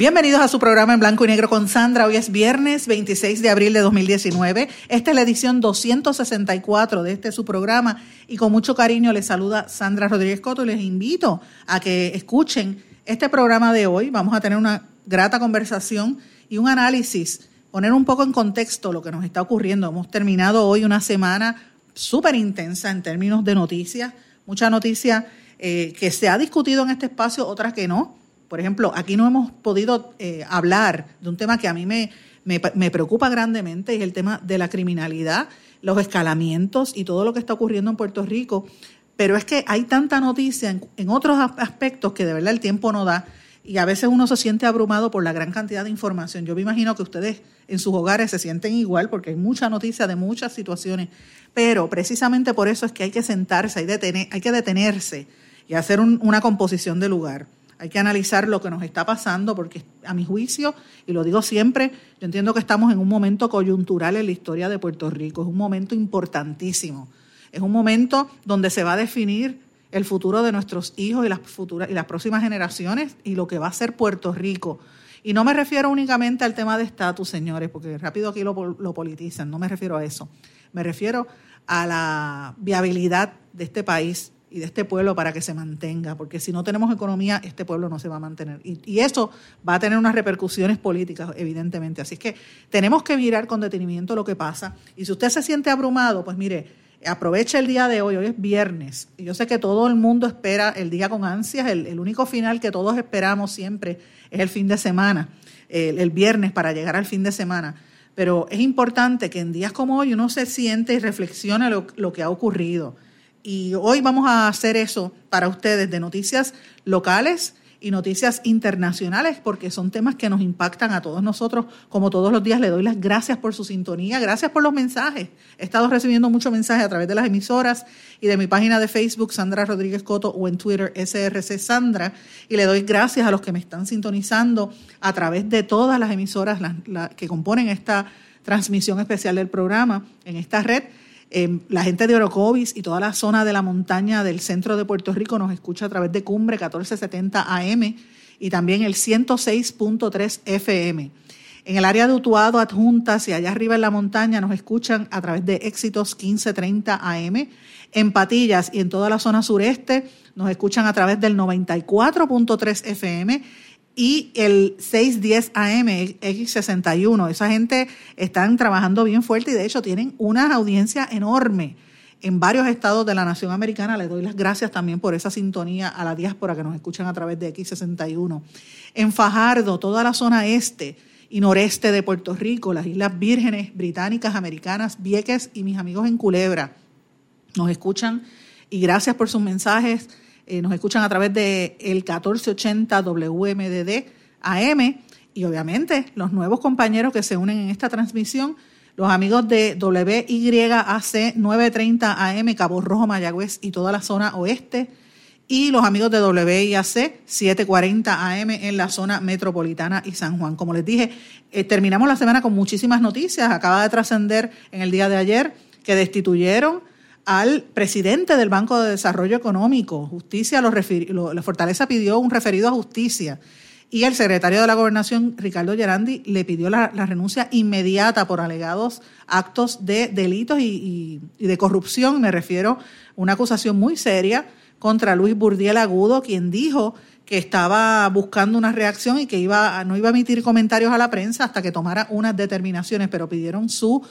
Bienvenidos a su programa en blanco y negro con Sandra. Hoy es viernes 26 de abril de 2019. Esta es la edición 264 de este su programa y con mucho cariño les saluda Sandra Rodríguez Coto y les invito a que escuchen este programa de hoy. Vamos a tener una grata conversación y un análisis, poner un poco en contexto lo que nos está ocurriendo. Hemos terminado hoy una semana súper intensa en términos de noticias, mucha noticia eh, que se ha discutido en este espacio, otras que no. Por ejemplo, aquí no hemos podido eh, hablar de un tema que a mí me, me, preocupa grandemente, es el tema de la criminalidad, los escalamientos y todo lo que está ocurriendo en Puerto Rico. Pero es que hay tanta noticia en, otros aspectos que de verdad el tiempo no da y a veces uno se siente abrumado por la gran cantidad de información. Yo me imagino que ustedes en sus hogares se sienten igual porque hay mucha noticia de muchas situaciones pero precisamente por eso es que hay que sentarse, hay, hay que detenerse y hacer una composición de lugar. Hay que analizar lo que nos está pasando porque a mi juicio, y lo digo siempre, yo entiendo que estamos en un momento coyuntural en la historia de Puerto Rico, es un momento importantísimo, es un momento donde se va a definir el futuro de nuestros hijos y las, futuras, y las próximas generaciones y lo que va a ser Puerto Rico. Y no me refiero únicamente al tema de estatus, señores, porque rápido aquí lo, lo politizan, no me refiero a eso. Me refiero a la viabilidad de este país y de este pueblo para que se mantenga, porque si no tenemos economía, este pueblo no se va a mantener. Y, eso va a tener unas repercusiones políticas, evidentemente. Así que tenemos que mirar con detenimiento lo que pasa. Y si usted se siente abrumado, pues mire, aproveche el día de hoy, hoy es viernes. Y yo sé que todo el mundo espera el día con ansias, el, único final que todos esperamos siempre es el fin de semana, el viernes para llegar al fin de semana pero es importante que en días como hoy uno se siente y reflexione lo, lo que ha ocurrido. Y hoy vamos a hacer eso para ustedes de noticias locales y noticias internacionales, porque son temas que nos impactan a todos nosotros. Como todos los días, le doy las gracias por su sintonía, gracias por los mensajes. He estado recibiendo muchos mensajes a través de las emisoras y de mi página de Facebook, Sandra Rodríguez Coto, o en Twitter, SRC Sandra. Y le doy gracias a los que me están sintonizando a través de todas las emisoras que componen esta transmisión especial del programa en esta red Em, la gente de Orocovis y toda la zona de la montaña del centro de Puerto Rico nos escucha a través de Cumbre 1470 AM y también el 106.3 FM. En el área de Utuado, Adjuntas y allá arriba en la montaña nos escuchan a través de Éxitos 1530 AM. En Patillas y en toda la zona sureste nos escuchan a través del 94.3 FM y el 610 AM X61. Esa gente están trabajando bien fuerte y de hecho tienen una audiencia enorme en varios estados de la nación americana. Les doy las gracias también por esa sintonía a la diáspora que nos escuchan a través de X61. En Fajardo, toda la zona este y noreste de Puerto Rico, las Islas Vírgenes Británicas, Americanas, Vieques y mis amigos en Culebra nos escuchan y gracias por sus mensajes eh, nos escuchan a través de el 1480 WMDD AM y obviamente los nuevos compañeros que se unen en esta transmisión, los amigos de WYAC 930 AM Cabo Rojo, Mayagüez y toda la zona oeste y los amigos de WIAC 740 AM en la zona metropolitana y San Juan. Como les dije, eh, terminamos la semana con muchísimas noticias. Acaba de trascender en el día de ayer que destituyeron al presidente del Banco de Desarrollo Económico. Justicia, la Fortaleza pidió un referido a justicia. Y el secretario de la Gobernación, Ricardo Gerandi, le pidió la, renuncia inmediata por alegados actos de delitos y, y, de corrupción. Me refiero a una acusación muy seria contra Luis Burdiel Agudo, quien dijo que estaba buscando una reacción y que iba, no iba a emitir comentarios a la prensa hasta que tomara unas determinaciones, pero pidieron su,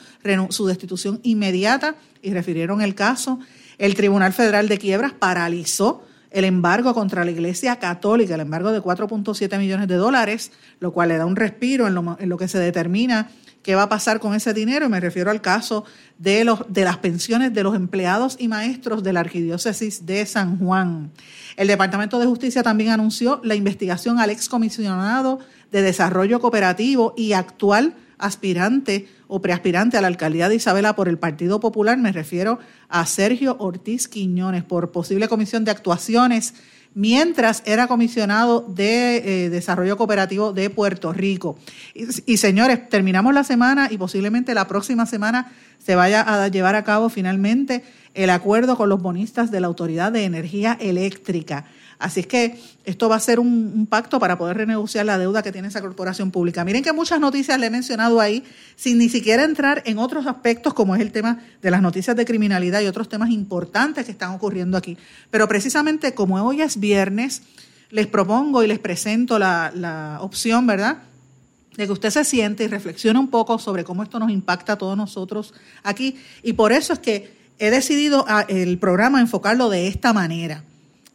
su destitución inmediata y refirieron el caso. El Tribunal Federal de Quiebras paralizó el embargo contra la Iglesia Católica, el embargo de 4.7 millones de dólares, lo cual le da un respiro en lo, en lo que se determina qué va a pasar con ese dinero y me refiero al caso de, los, de las pensiones de los empleados y maestros de la Arquidiócesis de San Juan. El Departamento de Justicia también anunció la investigación al excomisionado de Desarrollo Cooperativo y actual aspirante o preaspirante a la alcaldía de Isabela por el Partido Popular, me refiero a Sergio Ortiz Quiñones, por posible comisión de actuaciones mientras era comisionado de eh, Desarrollo Cooperativo de Puerto Rico. Y, señores, terminamos la semana y posiblemente la próxima semana se vaya a llevar a cabo finalmente el acuerdo con los bonistas de la Autoridad de Energía Eléctrica. Así es que esto va a ser un, pacto para poder renegociar la deuda que tiene esa corporación pública. Miren que muchas noticias le he mencionado ahí, sin ni siquiera entrar en otros aspectos como es el tema de las noticias de criminalidad y otros temas importantes que están ocurriendo aquí. Pero precisamente como hoy es viernes, les propongo y les presento la, la opción, ¿verdad? de que usted se siente y reflexione un poco sobre cómo esto nos impacta a todos nosotros aquí. Y por eso es que he decidido ah, el programa enfocarlo de esta manera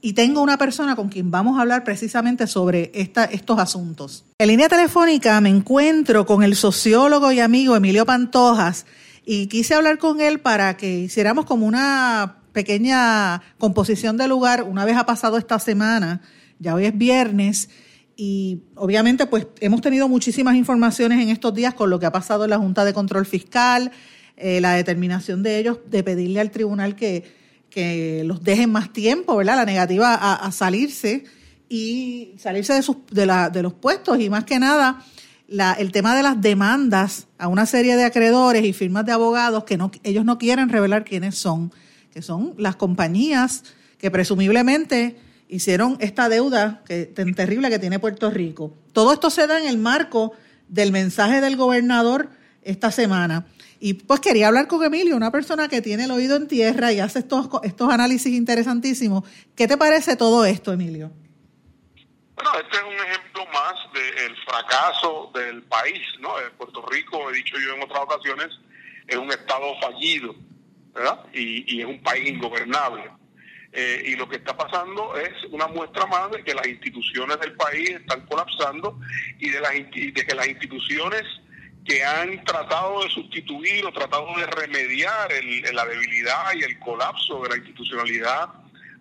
y tengo una persona con quien vamos a hablar precisamente sobre estos asuntos. En línea telefónica me encuentro con el sociólogo y amigo Emilio Pantojas y quise hablar con él para que hiciéramos como una pequeña composición de lugar una vez ha pasado esta semana, ya hoy es viernes y obviamente pues hemos tenido muchísimas informaciones en estos días con lo que ha pasado en la Junta de Control Fiscal, eh, la determinación de ellos de pedirle al tribunal que que los dejen más tiempo, ¿verdad? La negativa a, salirse y salirse de, sus, de, la, de los puestos y más que nada la, el tema de las demandas a una serie de acreedores y firmas de abogados que no, ellos no quieren revelar quiénes son, que son las compañías que presumiblemente hicieron esta deuda que, tan terrible que tiene Puerto Rico. Todo esto se da en el marco del mensaje del gobernador esta semana. Y pues quería hablar con Emilio, una persona que tiene el oído en tierra y hace estos, estos análisis interesantísimos. ¿Qué te parece todo esto, Emilio? Bueno, este es un ejemplo más del fracaso del país, ¿no? Puerto Rico, he dicho yo en otras ocasiones, es un estado fallido, ¿verdad? Y, es un país ingobernable. Eh, y lo que está pasando es una muestra más de que las instituciones del país están colapsando y de, las, de que las instituciones que han tratado de sustituir o tratado de remediar la debilidad y el colapso de la institucionalidad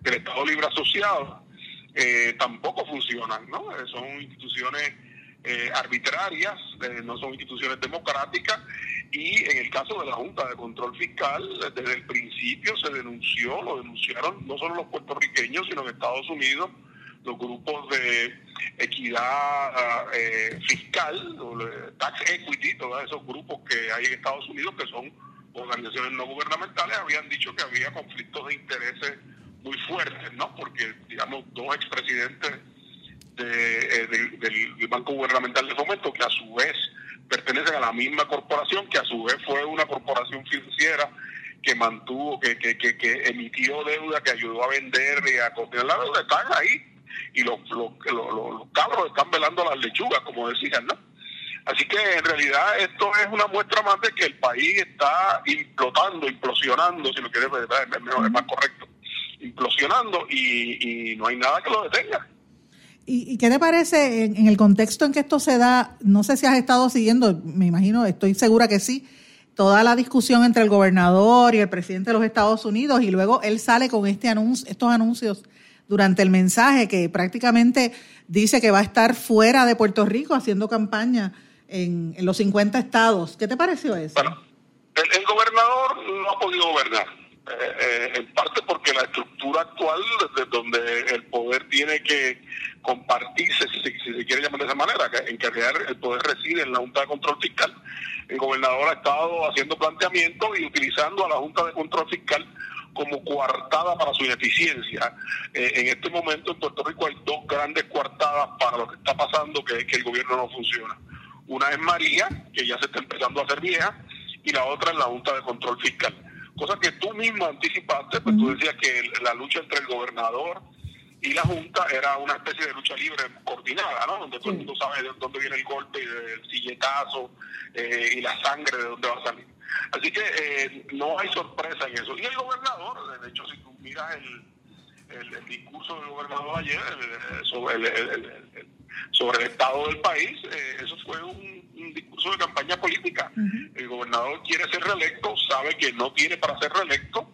del Estado Libre Asociado, eh, tampoco funcionan, ¿no? Eh, son instituciones eh, arbitrarias, no son instituciones democráticas y en el caso de la Junta de Control Fiscal, desde el principio se denunció, lo denunciaron no solo los puertorriqueños, sino en Estados Unidos, los grupos de equidad eh, fiscal, tax equity, todos esos grupos que hay en Estados Unidos que son organizaciones no gubernamentales, habían dicho que había conflictos de intereses muy fuertes, ¿no? Porque, digamos, dos expresidentes de, eh, del, Banco Gubernamental de Fomento, que a su vez pertenecen a la misma corporación, que a su vez fue una corporación financiera que mantuvo, que, que, que, que emitió deuda, que ayudó a vender y a costear la deuda, están ahí y los, los, los, cabros están velando las lechugas, como decían, ¿no? Así que en realidad esto es una muestra más de que el país está implotando, implosionando, si lo quieres ver, es más correcto, implosionando y, no hay nada que lo detenga. ¿Y, qué te parece en, el contexto en que esto se da? No sé si has estado siguiendo, me imagino, estoy segura que sí, toda la discusión entre el gobernador y el presidente de los Estados Unidos y luego él sale con este anuncio, estos anuncios durante el mensaje que prácticamente dice que va a estar fuera de Puerto Rico haciendo campaña en, los 50 estados. ¿Qué te pareció eso? Bueno, el, gobernador no ha podido gobernar. Eh, eh, en parte porque la estructura actual, desde donde el poder tiene que compartirse, si se, quiere llamar de esa manera, en que el poder reside en la Junta de Control Fiscal, el gobernador ha estado haciendo planteamientos y utilizando a la Junta de Control Fiscal como coartada para su ineficiencia. Eh, en este momento en Puerto Rico hay dos grandes coartadas para lo que está pasando, que es que el gobierno no funciona. Una es María, que ya se está empezando a hacer vieja, y la otra es la Junta de Control Fiscal. Cosa que tú mismo anticipaste, pues tú decías que la lucha entre el gobernador y la Junta era una especie de lucha libre coordinada, ¿no? Donde todo el mundo sabe de dónde viene el golpe y del silletazo eh, y la sangre de dónde va a salir. Así que eh, no hay sorpresa en eso. Y el gobernador, de hecho, si tú miras el, el, discurso del gobernador ayer, sobre el, sobre el estado del país, eh, eso fue un, discurso de campaña política. El gobernador quiere ser reelecto, sabe que no tiene para ser reelecto.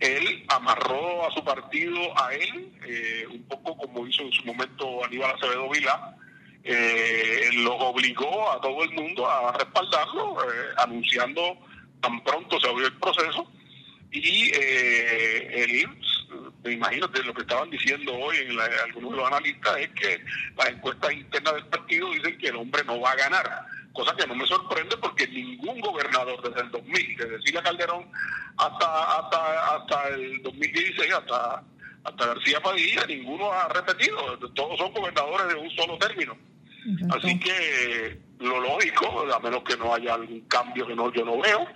Él amarró a su partido a él, eh, un poco como hizo en su momento Aníbal Acevedo Vila, eh, los obligó a todo el mundo a respaldarlo, anunciando tan pronto se abrió el proceso y eh, él, me imagino que lo que estaban diciendo hoy en algunos de los analistas es que las encuestas internas del partido dicen que el hombre no va a ganar, cosa que no me sorprende porque ningún gobernador desde el 2000, desde Silvia Calderón hasta hasta hasta el 2016, hasta hasta García Padilla, ninguno ha repetido, todos son gobernadores de un solo término. Así que lo lógico, a menos que no haya algún cambio que no yo no veo,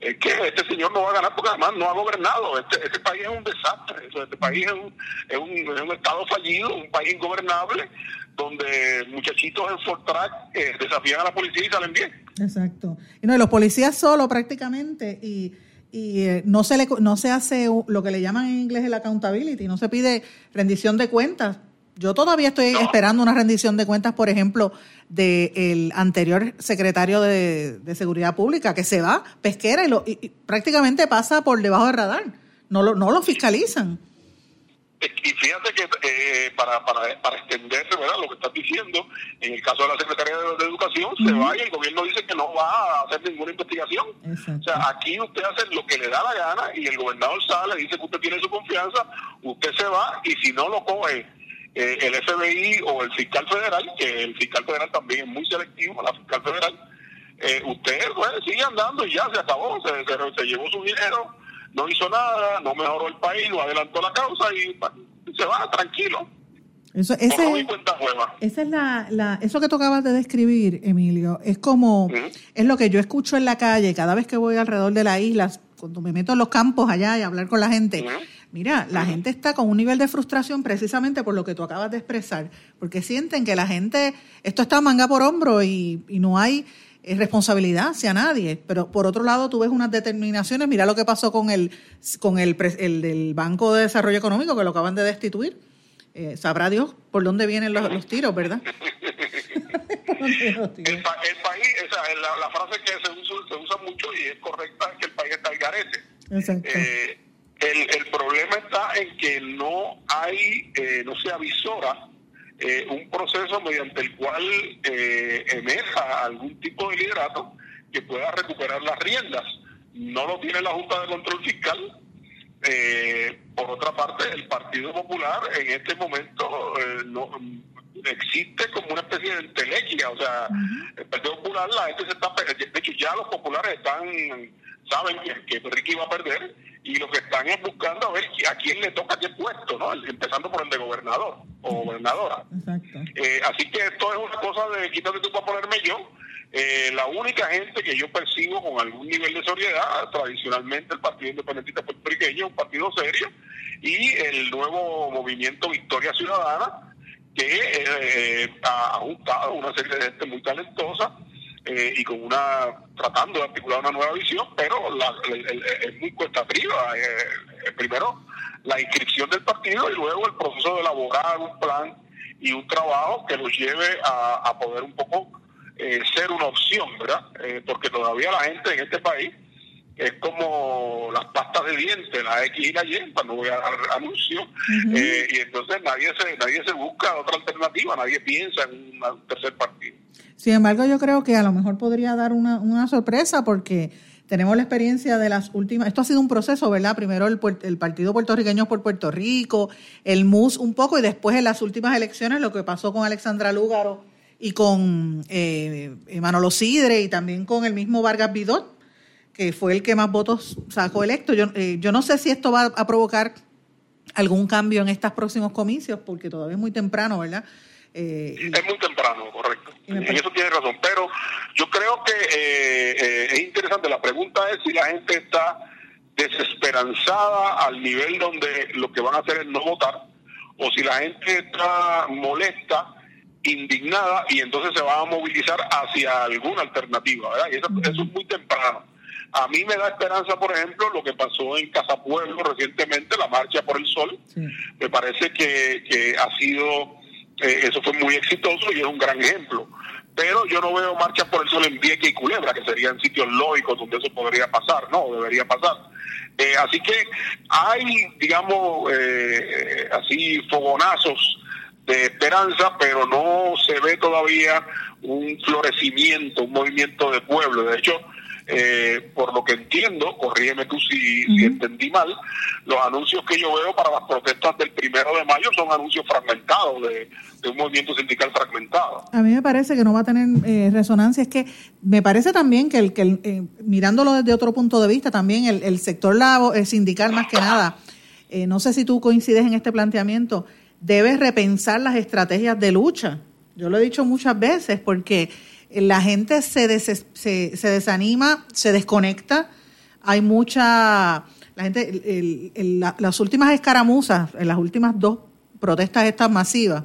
es que este señor no va a ganar porque además no ha gobernado. Este, este país es un desastre. Este país es un, es un, es un estado fallido, un país ingobernable, donde muchachitos en Fortrack eh, desafían a la policía y salen bien. Exacto. Y no, los policías solo prácticamente y y eh, no se le no se hace lo que le llaman en inglés el accountability, no se pide rendición de cuentas yo todavía estoy esperando una rendición de cuentas, por ejemplo, del anterior secretario de, Seguridad Pública, que se va pesquera y, lo, prácticamente pasa por debajo del radar. No lo, no lo fiscalizan. Y fíjate que eh, para, para, para extender ¿verdad? lo que estás diciendo, en el caso de la Secretaría de, Educación, se va y el gobierno dice que no va a hacer ninguna investigación. O sea, aquí usted hace lo que le da la gana y el gobernador sale, dice que usted tiene su confianza, usted se va y si no lo coge eh, el FBI o el fiscal federal, que el fiscal federal también es muy selectivo, la fiscal federal, eh, usted sigue andando y ya se acabó, se, se, llevó su dinero, no hizo nada, no mejoró el país, no adelantó la causa y se va tranquilo. Eso, ese, esa es la, la, eso que tú acabas de describir, Emilio, es como, es lo que yo escucho en la calle cada vez que voy alrededor de la isla, cuando me meto en los campos allá y hablar con la gente. Mira, la gente está con un nivel de frustración precisamente por lo que tú acabas de expresar, porque sienten que la gente, esto está manga por hombro y, no hay eh, responsabilidad hacia nadie. Pero por otro lado, tú ves unas determinaciones, mira lo que pasó con el, con el, el del Banco de Desarrollo Económico, que lo acaban de destituir. Eh, sabrá Dios por dónde vienen los, tiros, ¿verdad? el, país, la, frase que se usa, mucho y es correcta es que el país está al garete. Exacto. Eh, el, el problema está en que no hay, eh, no se avisora eh, un proceso mediante el cual eh, emerja algún tipo de liderato que pueda recuperar las riendas. No lo tiene la Junta de Control Fiscal. por otra parte, el Partido Popular en este momento no existe como una especie de entelequia. O sea, el Partido Popular, la gente se está. De hecho, ya los populares están saben que, que Ricky va a perder y lo que están es buscando a ver a quién le toca qué puesto, ¿no? Empezando por el de gobernador o gobernadora. Eh, así que esto es una cosa de quítate tú para ponerme yo. Eh, la única gente que yo percibo con algún nivel de seriedad, tradicionalmente el Partido Independentista Puertorriqueño, un partido serio, y el nuevo movimiento Victoria Ciudadana, que eh, ha juntado una serie de gente muy talentosa eh, y con una tratando de articular una nueva visión, pero es muy cuesta arriba. Eh, primero la inscripción del partido y luego el proceso de elaborar un plan y un trabajo que los lleve a, poder un poco eh, ser una opción, ¿verdad? porque todavía la gente en este país es como las pastas de dientes, la X y la Y, cuando voy a dar anuncio, y entonces nadie se, nadie se busca otra alternativa, nadie piensa en un tercer partido. Sin embargo, yo creo que a lo mejor podría dar una, una sorpresa porque tenemos la experiencia de las últimas, esto ha sido un proceso, ¿verdad? Primero el, el Partido Puertorriqueño por Puerto Rico, el MUS un poco y después en las últimas elecciones lo que pasó con Alexandra Lúgaro y con eh, Manolo Sidre y también con el mismo Vargas Vidot, que fue el que más votos sacó electo. Yo, eh, yo no sé si esto va a provocar algún cambio en estos próximos comicios, porque todavía es muy temprano, ¿verdad? Eh, es muy temprano, correcto. En eso tiene razón. Pero yo creo que eh, eh, es interesante. La pregunta es si la gente está desesperanzada al nivel donde lo que van a hacer es no votar, o si la gente está molesta, indignada, y entonces se va a movilizar hacia alguna alternativa. ¿verdad? Y eso, es muy temprano. A mí me da esperanza, por ejemplo, lo que pasó en Casa Pueblo recientemente, la Marcha por el Sol. Me parece que, que ha sido eso fue muy exitoso y es un gran ejemplo. Pero yo no veo marchas por el sol en Vieques y Culebra, que serían sitios lógicos donde eso podría pasar, no, debería pasar. así que hay, digamos, así fogonazos de esperanza, pero no se ve todavía un florecimiento, un movimiento de pueblo. De hecho, eh, por lo que entiendo, corrígeme tú si, entendí mal, los anuncios que yo veo para las protestas del primero de mayo son anuncios fragmentados, de, un movimiento sindical fragmentado. A mí me parece que no va a tener eh, resonancia, es que me parece también que, el, que eh, mirándolo desde otro punto de vista, también el, el sector el sindical más que nada, no sé si tú coincides en este planteamiento, debe repensar las estrategias de lucha. Yo lo he dicho muchas veces porque la gente se, se, se, desanima, se desconecta. Hay mucha. La gente. las últimas escaramuzas, en las últimas dos protestas estas masivas,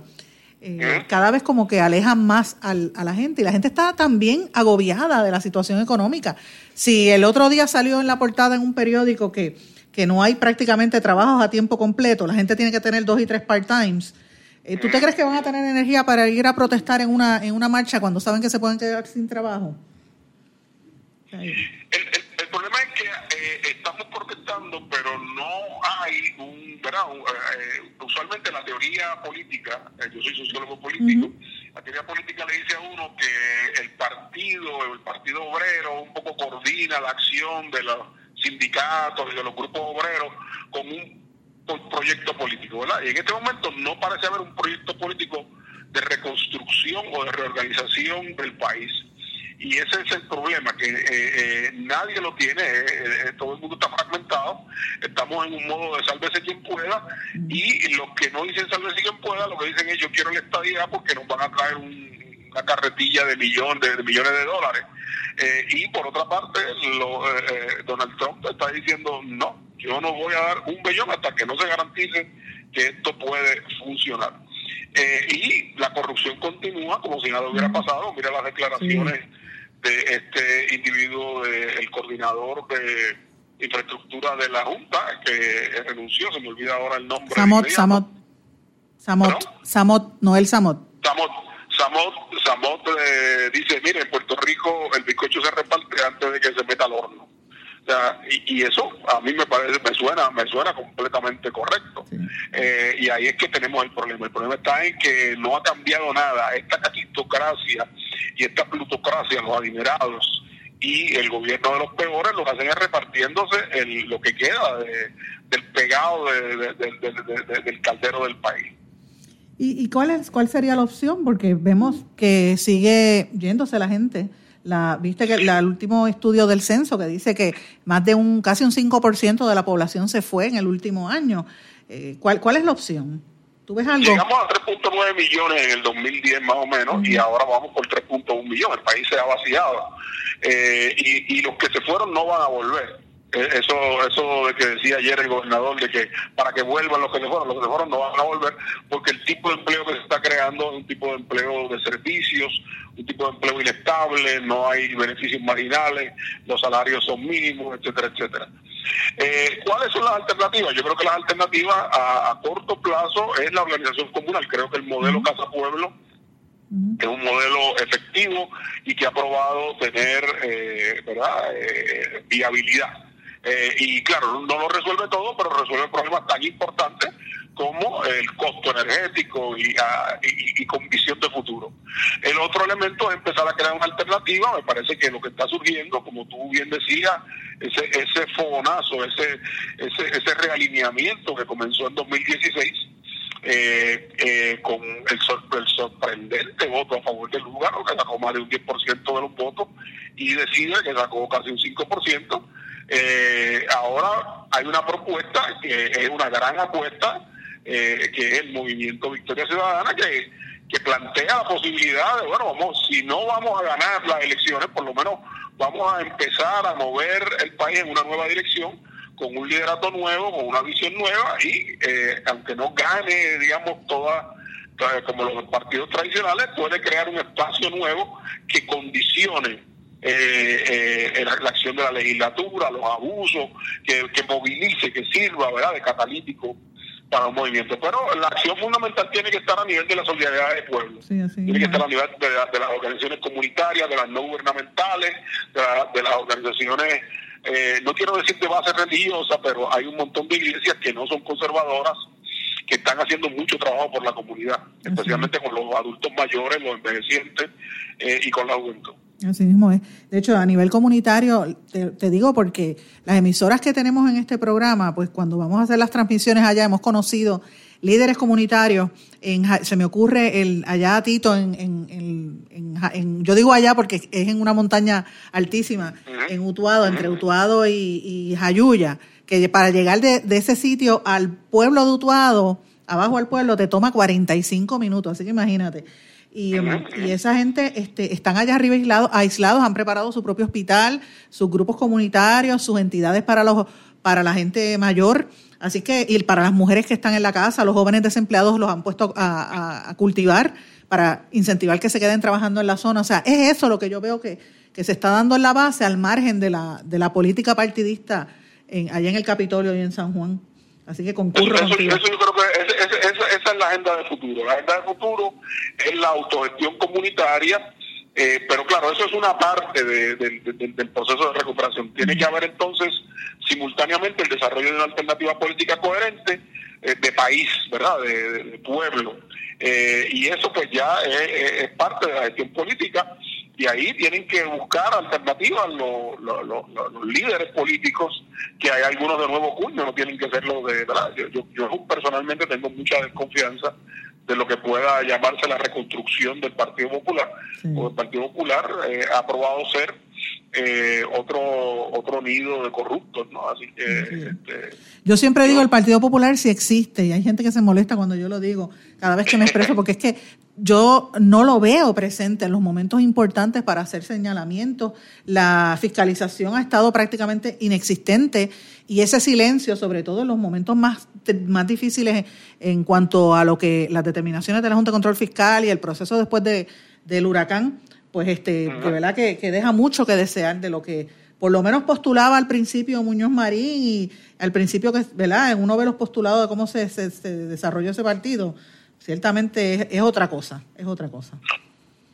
eh, cada vez como que alejan más a la gente. Y la gente está también agobiada de la situación económica. Si el otro día salió en la portada en un periódico que, que no hay prácticamente trabajos a tiempo completo, la gente tiene que tener dos y tres part-times eh, ¿Tú te crees que van a tener energía para ir a protestar en una, en una marcha cuando saben que se pueden quedar sin trabajo? El, problema es que eh, estamos protestando, pero no hay un, ¿verdad? Eh, usualmente la teoría política, yo soy sociólogo político, la teoría política le dice a uno que el partido, el partido obrero, un poco coordina la acción de los sindicatos y de los grupos obreros con un proyecto político, ¿verdad? Y en este momento no parece haber un proyecto político de reconstrucción o de reorganización del país. Y ese es el problema, que eh, eh, nadie lo tiene, eh, todo el mundo está fragmentado, estamos en un modo de sálvese quien pueda, y los que no dicen sálvese quien pueda, lo que dicen es yo quiero la estadía porque nos van a traer una carretilla de, millones de, millones de dólares. y por otra parte, lo, Donald Trump está diciendo no, yo no voy a dar un bellón hasta que no se garantice que esto puede funcionar. Eh, y la corrupción continúa como si nada hubiera pasado. Mira las declaraciones de este individuo, el coordinador de infraestructura de la Junta, que renunció, se me olvida ahora el nombre. Samot, Samot. Samot, Samot, Noel Samot. Samot, Samot, Samot eh, dice, mire, en Puerto Rico el bizcocho se reparte antes de que se meta al horno y, eso a mí me parece, me suena, me suena completamente correcto. Eh, y ahí es que tenemos el problema. El problema está en que no ha cambiado nada. Esta catistocracia y esta plutocracia, los adinerados y el gobierno de los peores, lo que hacen es repartiéndose el, lo que queda del pegado del caldero del país. ¿Y, ¿Y cuál es cuál sería la opción? Porque vemos que sigue yéndose la gente la, viste que el último estudio del censo que dice que más de un casi un 5% de la población se fue en el último año. Eh, ¿cuál, ¿Cuál es la opción? ¿Tú ves algo? Llegamos a 3.9 millones en el 2010 más o menos y ahora vamos por 3.1 millones. El país se ha vaciado eh, y, y los que se fueron no van a volver. Eh, eso eso de que decía ayer el gobernador de que para que vuelvan los que se fueron, los que se fueron no van a volver porque el tipo de empleo que se está creando es un tipo de empleo de servicios, un tipo de empleo inestable, no hay beneficios marginales, los salarios son mínimos, etcétera, etcétera. Eh, ¿Cuáles son las alternativas? Yo creo que las alternativas a, corto plazo es la organización comunal. Creo que el modelo Casa Pueblo es un modelo efectivo y que ha probado tener eh, ¿verdad? viabilidad. Eh, y claro, no lo resuelve todo, pero resuelve problemas tan importantes como el costo energético ah, y, con visión de futuro. El otro elemento es empezar a crear una alternativa. Me parece que lo que está surgiendo, como tú bien decías, ese, ese fogonazo, ese, ese, ese realineamiento que comenzó en 2016, eh, eh, con el, sorprendente voto a favor del lugar, que sacó más de un 10% de los votos, y decide que sacó casi un 5%. Eh, ahora hay una propuesta que es una gran apuesta, eh, que es el movimiento Victoria Ciudadana, que, plantea la posibilidad de, bueno, vamos, si no vamos a ganar las elecciones, por lo menos vamos a empezar a mover el país en una nueva dirección con un liderato nuevo, con una visión nueva y eh, aunque no gane, digamos, toda como los partidos tradicionales, puede crear un espacio nuevo que condicione eh, eh, la, acción de la legislatura, los abusos, que, movilice, que sirva ¿verdad? de catalítico para un movimiento. Pero la acción fundamental tiene que estar a nivel de la solidaridad del pueblo. tiene que estar a nivel de, las organizaciones comunitarias, de las no gubernamentales, de, las organizaciones, eh, no quiero decir de base religiosa, pero hay un montón de iglesias que no son conservadoras, que están haciendo mucho trabajo por la comunidad, especialmente con los adultos mayores, los envejecientes eh, y con la juventud. Así mismo es. De hecho, a nivel comunitario, te, digo porque las emisoras que tenemos en este programa, pues cuando vamos a hacer las transmisiones allá, hemos conocido líderes comunitarios. En, se me ocurre el allá Tito, en, en, yo digo allá porque es en una montaña altísima, en Utuado, entre Utuado y, y Jayuya, que para llegar de, de ese sitio al pueblo de Utuado, abajo al pueblo, te toma 45 minutos. Así que imagínate. Y, y, esa gente este, están allá arriba aislados, aislados, han preparado su propio hospital, sus grupos comunitarios, sus entidades para, los, para la gente mayor. Así que, y para las mujeres que están en la casa, los jóvenes desempleados los han puesto a, cultivar para incentivar que se queden trabajando en la zona. O sea, es eso lo que yo veo que, que se está dando en la base al margen de la, de la política partidista en, allá en el Capitolio y en San Juan. Así que concurro eso, eso, yo creo que es la agenda de futuro. La agenda de futuro es la autogestión comunitaria, eh, pero claro, eso es una parte del proceso de recuperación. Tiene que haber entonces simultáneamente el desarrollo de una alternativa política coherente eh, de país, ¿verdad? De, pueblo. Eh, y eso pues ya es, parte de la gestión política y ahí tienen que buscar alternativas los, los, líderes políticos, que hay algunos de nuevo cuño, no tienen que ser los de... ¿verdad? Yo, yo, personalmente tengo mucha desconfianza de lo que pueda llamarse la reconstrucción del Partido Popular, o el Partido Popular eh, ha probado ser eh, otro otro nido de corruptos, ¿no? Así que... Este, yo siempre digo, el Partido Popular sí existe, y hay gente que se molesta cuando yo lo digo, cada vez que me expreso, porque es que yo no lo veo presente en los momentos importantes para hacer señalamientos. La fiscalización ha estado prácticamente inexistente y ese silencio, sobre todo en los momentos más, más difíciles en cuanto a lo que las determinaciones de la Junta de Control Fiscal y el proceso después de, del huracán, pues este, de verdad que, deja mucho que desear de lo que por lo menos postulaba al principio Muñoz Marín y al principio que, ¿verdad? Uno ve los postulados de cómo se, se desarrolló ese partido ciertamente es, otra cosa, es otra cosa.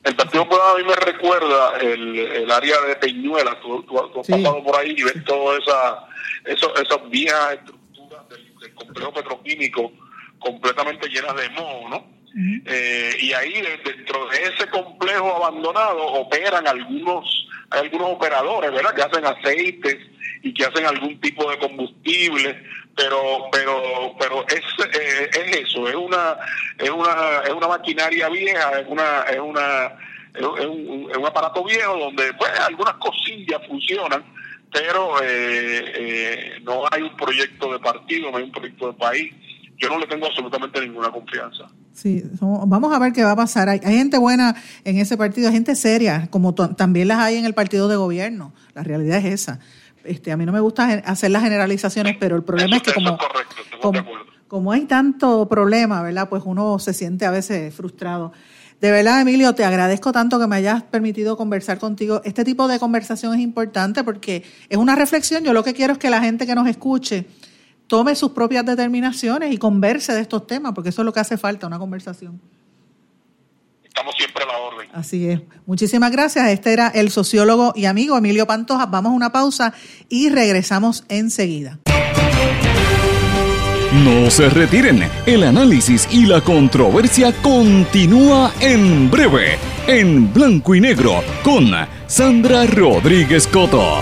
El Partido Popular a mí me recuerda el, el área de Peñuela, tú, has pasado por ahí y ves todas esa, esas viejas estructuras del, complejo petroquímico completamente llenas de moho, ¿no? Eh, y ahí dentro de ese complejo abandonado operan algunos algunos operadores, ¿verdad? Que hacen aceites y que hacen algún tipo de combustible pero pero pero es, eh, es eso es una es una es una maquinaria vieja es una es una es un, es un aparato viejo donde pues algunas cosillas funcionan pero eh, eh, no hay un proyecto de partido no hay un proyecto de país yo no le tengo absolutamente ninguna confianza Sí, vamos a ver qué va a pasar. Hay, gente buena en ese partido, hay gente seria, como también las hay en el partido de gobierno. La realidad es esa. Este, a mí no me gusta hacer las generalizaciones, pero el problema es que como, como, hay tanto problema, ¿verdad? Pues uno se siente a veces frustrado. De verdad, Emilio, te agradezco tanto que me hayas permitido conversar contigo. Este tipo de conversación es importante porque es una reflexión. Yo lo que quiero es que la gente que nos escuche tome sus propias determinaciones y converse de estos temas, porque eso es lo que hace falta, una conversación estamos siempre a la orden. Así es. Muchísimas gracias. Este era el sociólogo y amigo Emilio Pantoja. Vamos a una pausa y regresamos enseguida. No se retiren. El análisis y la controversia continúa en breve, en blanco y negro, con Sandra Rodríguez Coto.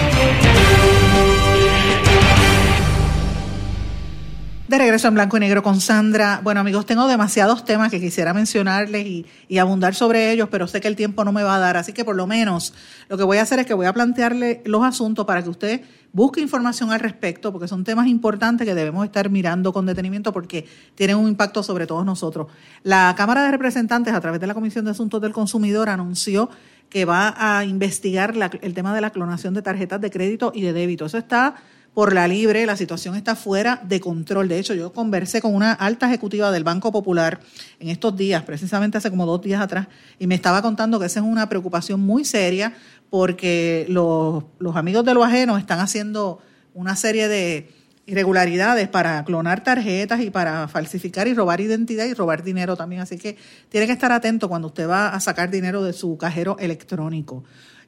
De regreso en blanco y negro con Sandra. Bueno amigos, tengo demasiados temas que quisiera mencionarles y, abundar sobre ellos, pero sé que el tiempo no me va a dar, así que por lo menos lo que voy a hacer es que voy a plantearle los asuntos para que usted busque información al respecto, porque son temas importantes que debemos estar mirando con detenimiento porque tienen un impacto sobre todos nosotros. La Cámara de Representantes, a través de la Comisión de Asuntos del Consumidor, anunció que va a investigar el tema de la clonación de tarjetas de crédito y de débito. Eso está por la libre, la situación está fuera de control. De hecho, yo conversé con una alta ejecutiva del Banco Popular en estos días, precisamente hace como dos días atrás, y me estaba contando que esa es una preocupación muy seria porque los, amigos de lo ajeno están haciendo una serie de irregularidades para clonar tarjetas y para falsificar y robar identidad y robar dinero también. Así que tiene que estar atento cuando usted va a sacar dinero de su cajero electrónico.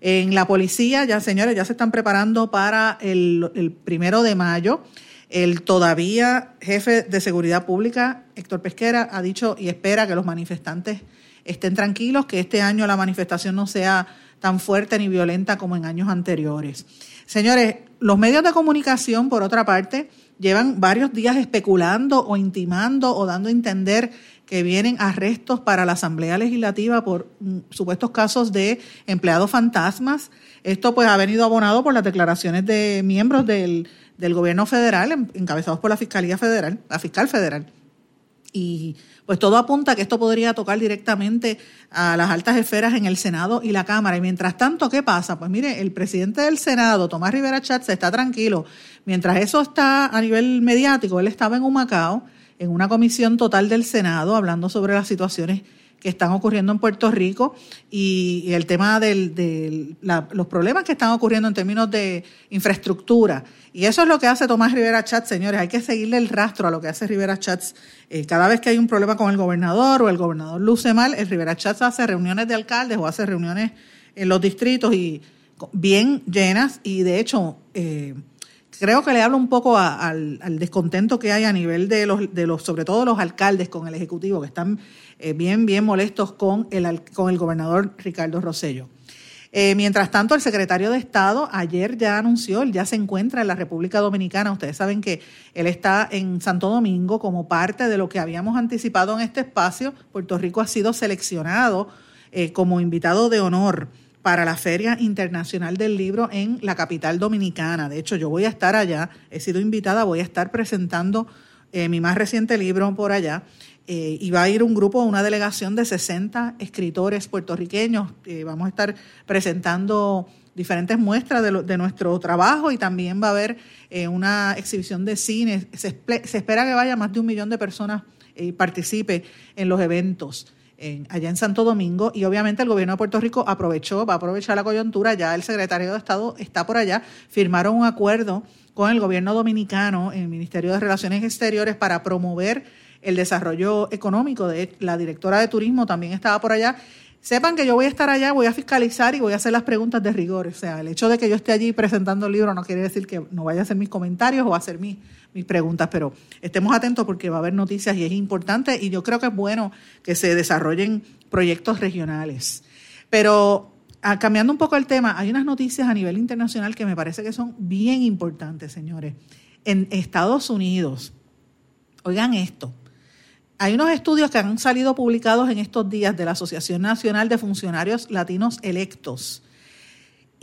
En la policía, ya señores, ya se están preparando para el, primero de mayo. El todavía jefe de seguridad pública, Héctor Pesquera, ha dicho y espera que los manifestantes estén tranquilos, que este año la manifestación no sea tan fuerte ni violenta como en años anteriores. Señores, los medios de comunicación, por otra parte, llevan varios días especulando o intimando o dando a entender que vienen arrestos para la Asamblea Legislativa por mm, supuestos casos de empleados fantasmas. Esto pues ha venido abonado por las declaraciones de miembros del, del gobierno federal, encabezados por la Fiscalía Federal, la fiscal federal. Y pues todo apunta a que esto podría tocar directamente a las altas esferas en el Senado y la Cámara. Y mientras tanto, ¿qué pasa? Pues mire, el presidente del Senado, Tomás Rivera Chatz, está tranquilo. Mientras eso está a nivel mediático, él estaba en Humacao en una comisión total del Senado hablando sobre las situaciones que están ocurriendo en Puerto Rico y, el tema de los problemas que están ocurriendo en términos de infraestructura. Y eso es lo que hace Tomás Rivera Chats, señores. Hay que seguirle el rastro a lo que hace Rivera Chats. Eh, cada vez que hay un problema con el gobernador o el gobernador luce mal, el Rivera Chats hace reuniones de alcaldes o hace reuniones en los distritos y bien llenas y de hecho... Eh, creo que le hablo un poco al, descontento que hay a nivel de los, de los, sobre todo los alcaldes con el Ejecutivo, que están eh, bien, bien molestos con el, con el gobernador Ricardo Rosello. Eh, mientras tanto, el secretario de Estado ayer ya anunció, él ya se encuentra en la República Dominicana. Ustedes saben que él está en Santo Domingo como parte de lo que habíamos anticipado en este espacio. Puerto Rico ha sido seleccionado eh, como invitado de honor para la Feria Internacional del Libro en la capital dominicana. De hecho, yo voy a estar allá, he sido invitada, voy a estar presentando eh, mi más reciente libro por allá. Eh, y va a ir un grupo, una delegación de 60 escritores puertorriqueños. Eh, vamos a estar presentando diferentes muestras de, nuestro trabajo y también va a haber una exhibición de cine. Se, se, espera que vaya más de un millón de personas y participe en los eventos allá en Santo Domingo y obviamente el gobierno de Puerto Rico aprovechó, va a aprovechar la coyuntura, ya el secretario de Estado está por allá, firmaron un acuerdo con el gobierno dominicano, el Ministerio de Relaciones Exteriores, para promover el desarrollo económico. De, la directora de turismo también estaba por allá Sepan que yo voy a estar allá, voy a fiscalizar y voy a hacer las preguntas de rigor. O sea, el hecho de que yo esté allí presentando el libro no quiere decir que no vaya a hacer mis comentarios o a hacer mis, mis preguntas, pero estemos atentos porque va a haber noticias y es importante y yo creo que es bueno que se desarrollen proyectos regionales. Pero ah, cambiando un poco el tema, hay unas noticias a nivel internacional que me parece que son bien importantes, señores. En Estados Unidos, oigan esto, hay unos estudios que han salido publicados en estos días de la Asociación Nacional de Funcionarios Latinos Electos.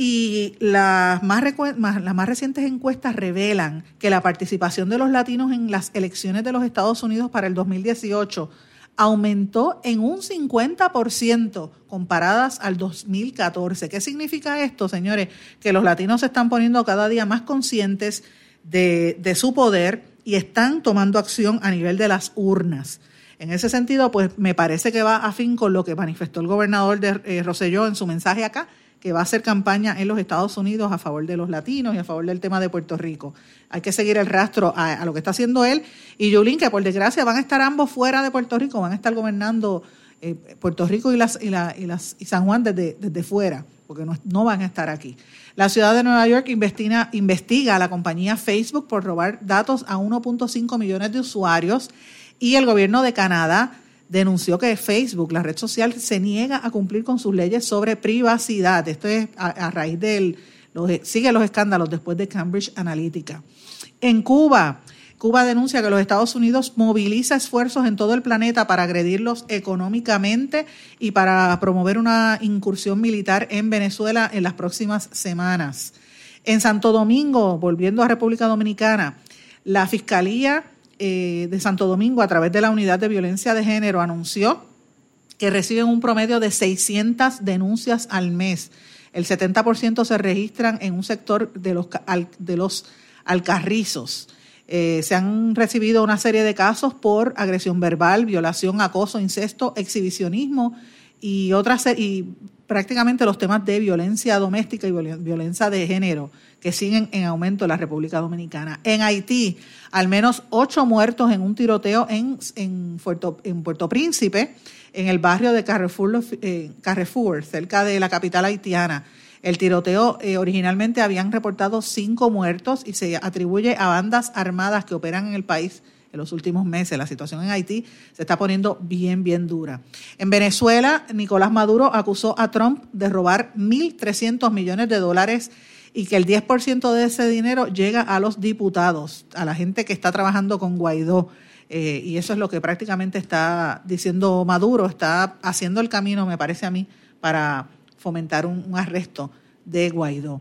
Y las más, las más recientes encuestas revelan que la participación de los latinos en las elecciones de los Estados Unidos para el 2018 aumentó en un 50% comparadas al 2014. ¿Qué significa esto, señores? Que los latinos se están poniendo cada día más conscientes de, de su poder y están tomando acción a nivel de las urnas. En ese sentido, pues me parece que va a fin con lo que manifestó el gobernador de eh, Roselló en su mensaje acá, que va a hacer campaña en los Estados Unidos a favor de los latinos y a favor del tema de Puerto Rico. Hay que seguir el rastro a, lo que está haciendo él y Yulín, que por desgracia van a estar ambos fuera de Puerto Rico, van a estar gobernando eh, Puerto Rico y, las, y, las, y San Juan desde, desde fuera, porque no, no, van a estar aquí. La ciudad de Nueva York investiga a la compañía Facebook por robar datos a 1.5 millones de usuarios y el gobierno de Canadá denunció que Facebook, la red social, se niega a cumplir con sus leyes sobre privacidad. Esto es a, raíz del, los, sigue los escándalos después de Cambridge Analytica. En Cuba, Cuba denuncia que los Estados Unidos moviliza esfuerzos en todo el planeta para agredirlos económicamente y para promover una incursión militar en Venezuela en las próximas semanas. En Santo Domingo, volviendo a República Dominicana, la Fiscalía eh, de Santo Domingo, a través de la Unidad de Violencia de Género, anunció que reciben un promedio de 600 denuncias al mes. El 70% se registran en un sector de los, de los Alcarrizos. Eh, se han recibido una serie de casos por agresión verbal, violación, acoso, incesto, exhibicionismo y otras y prácticamente los temas de violencia doméstica y violencia de género que siguen en aumento en la República Dominicana. En Haití, al menos ocho muertos en un tiroteo en, en, Puerto, en Puerto Príncipe, en el barrio de Carrefour, eh, Carrefour, cerca de la capital haitiana. El tiroteo eh, originalmente habían reportado cinco muertos y se atribuye a bandas armadas que operan en el país en los últimos meses. La situación en Haití se está poniendo bien, bien dura. En Venezuela, Nicolás Maduro acusó a Trump de robar 1.300 millones de dólares y que el 10% de ese dinero llega a los diputados, a la gente que está trabajando con Guaidó. Eh, y eso es lo que prácticamente está diciendo Maduro, está haciendo el camino, me parece a mí, para fomentar un, arresto de Guaidó.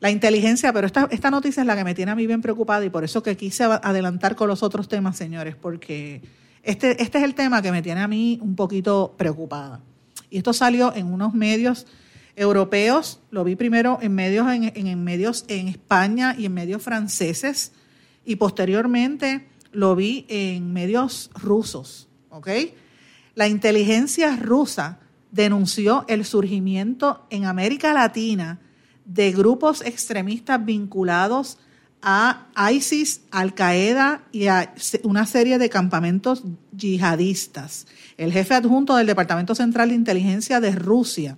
La inteligencia, pero esta, esta noticia es la que me tiene a mí bien preocupada y por eso que quise adelantar con los otros temas, señores, porque este, este es el tema que me tiene a mí un poquito preocupada. Y esto salió en unos medios europeos, lo vi primero en medios en, en, medios en España y en medios franceses, y posteriormente lo vi en medios rusos. La inteligencia rusa denunció el surgimiento en América Latina de grupos extremistas vinculados a ISIS, Al Qaeda y a una serie de campamentos yihadistas. El jefe adjunto del Departamento Central de Inteligencia de Rusia,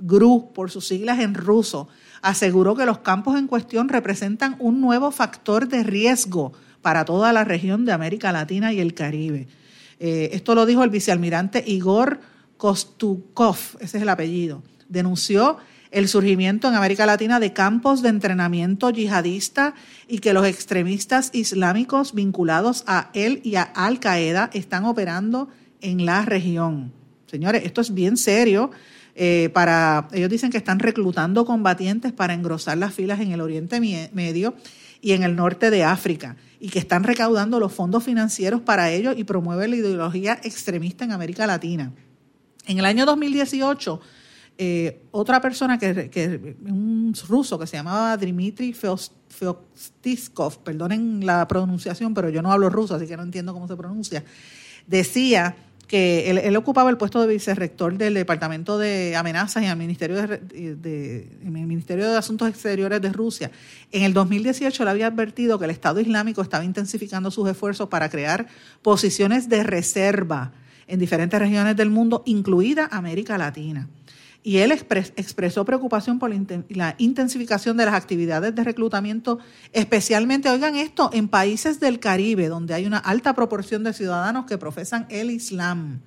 GRU por sus siglas en ruso, aseguró que los campos en cuestión representan un nuevo factor de riesgo para toda la región de América Latina y el Caribe. Eh, esto lo dijo el vicealmirante Igor Kostukov, ese es el apellido, denunció el surgimiento en América Latina de campos de entrenamiento yihadista y que los extremistas islámicos vinculados a él y a Al Qaeda están operando en la región. Señores, esto es bien serio. Eh, para, ellos dicen que están reclutando combatientes para engrosar las filas en el Oriente Medio y en el norte de África y que están recaudando los fondos financieros para ello y promueve la ideología extremista en América Latina. En el año 2018, eh, otra persona, que, un ruso que se llamaba Dmitry Feostiskov, perdonen la pronunciación, pero yo no hablo ruso, así que no entiendo cómo se pronuncia, decía que él, ocupaba el puesto de vicerrector del Departamento de Amenazas y el Ministerio de, Ministerio de Asuntos Exteriores de Rusia. En el 2018 le había advertido que el Estado Islámico estaba intensificando sus esfuerzos para crear posiciones de reserva en diferentes regiones del mundo, incluida América Latina. Y él expresó preocupación por la intensificación de las actividades de reclutamiento, especialmente, oigan esto, en países del Caribe, donde hay una alta proporción de ciudadanos que profesan el Islam.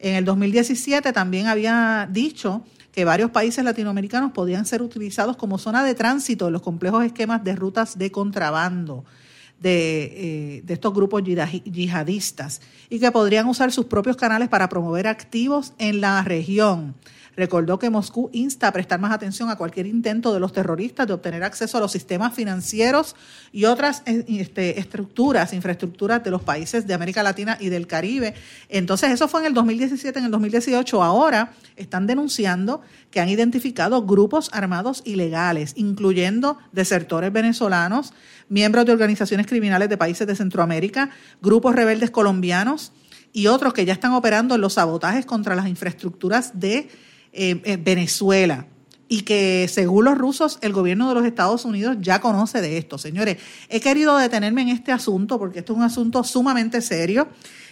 En el 2017 también había dicho que varios países latinoamericanos podían ser utilizados como zona de tránsito en los complejos esquemas de rutas de contrabando de, eh, de, estos grupos yihadistas y que podrían usar sus propios canales para promover activos en la región. Recordó que Moscú insta a prestar más atención a cualquier intento de los terroristas de obtener acceso a los sistemas financieros y otras eh, este, estructuras, infraestructuras de los países de América Latina y del Caribe. Entonces, eso fue en el 2017, en el 2018. Ahora están denunciando que han identificado grupos armados ilegales, incluyendo desertores venezolanos, miembros de organizaciones criminales de países de Centroamérica, grupos rebeldes colombianos y otros que ya están operando en los sabotajes contra las infraestructuras de eh, Venezuela y que según los rusos el gobierno de los Estados Unidos ya conoce de esto. Señores, he querido detenerme en este asunto porque esto es un asunto sumamente serio.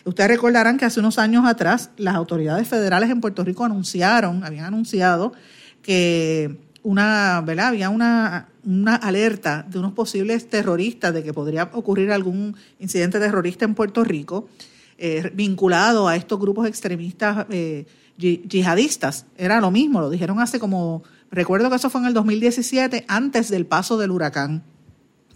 Ustedes recordarán que hace unos años atrás las autoridades federales en Puerto Rico anunciaron, habían anunciado que una, ¿verdad? Había una, una alerta de unos posibles terroristas de que podría ocurrir algún incidente terrorista en Puerto Rico eh, vinculado a estos grupos extremistas eh, yihadistas. Era lo mismo, lo dijeron hace como, recuerdo que eso fue en el 2017, antes del paso del huracán.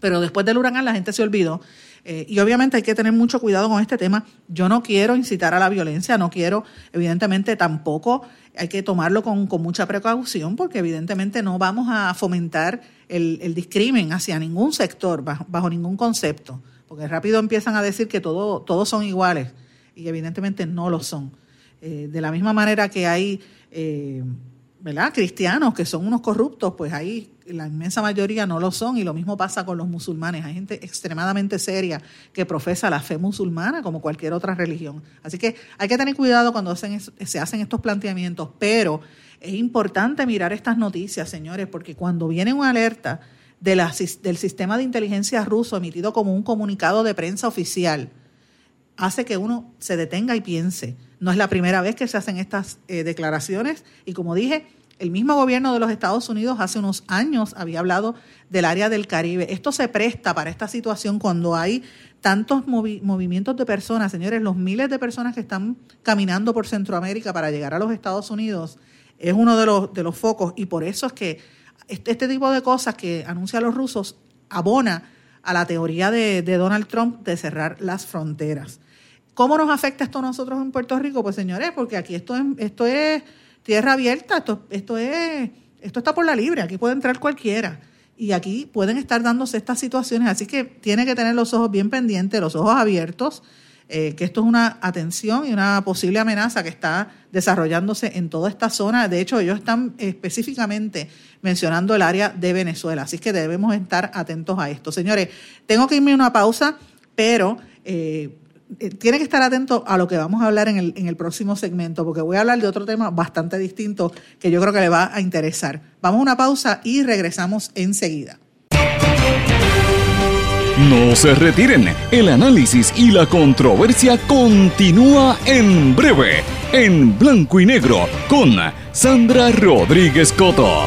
Pero después del huracán la gente se olvidó. Eh, y obviamente hay que tener mucho cuidado con este tema. Yo no quiero incitar a la violencia, no quiero, evidentemente tampoco hay que tomarlo con, mucha precaución porque evidentemente no vamos a fomentar el, el discrimen hacia ningún sector, bajo, ningún concepto, porque rápido empiezan a decir que todo, todos son iguales y evidentemente no lo son. Eh, de la misma manera que hay, eh, ¿verdad? Cristianos que son unos corruptos, pues hay la inmensa mayoría no lo son y lo mismo pasa con los musulmanes. Hay gente extremadamente seria que profesa la fe musulmana como cualquier otra religión. Así que hay que tener cuidado cuando se hacen estos planteamientos, pero es importante mirar estas noticias, señores, porque cuando viene una alerta de del sistema de inteligencia ruso emitido como un comunicado de prensa oficial, hace que uno se detenga y piense. No es la primera vez que se hacen estas eh, declaraciones y como dije, el mismo gobierno de los Estados Unidos hace unos años había hablado del área del Caribe. Esto se presta para esta situación cuando hay tantos movimientos de personas, señores, los miles de personas que están caminando por Centroamérica para llegar a los Estados Unidos, es uno de los, focos y por eso es que este, este tipo de cosas que anuncian los rusos abona a la teoría de Donald Trump de cerrar las fronteras. ¿Cómo nos afecta esto a nosotros en Puerto Rico? Pues señores, porque aquí esto es, tierra abierta, esto, esto, es, esto está por la libre, aquí puede entrar cualquiera. Y aquí pueden estar dándose estas situaciones, así que tiene que tener los ojos bien pendientes, los ojos abiertos, eh, que esto es una atención y una posible amenaza que está desarrollándose en toda esta zona. De hecho, ellos están específicamente mencionando el área de Venezuela, así que debemos estar atentos a esto. Señores, tengo que irme a una pausa, pero... Eh, tiene que estar atento a lo que vamos a hablar en el, en el próximo segmento, porque voy a hablar de otro tema bastante distinto que yo creo que le va a interesar. Vamos a una pausa y regresamos enseguida. No se retiren, el análisis y la controversia continúa en breve, en blanco y negro, con Sandra Rodríguez Coto.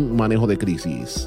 manejo de crisis.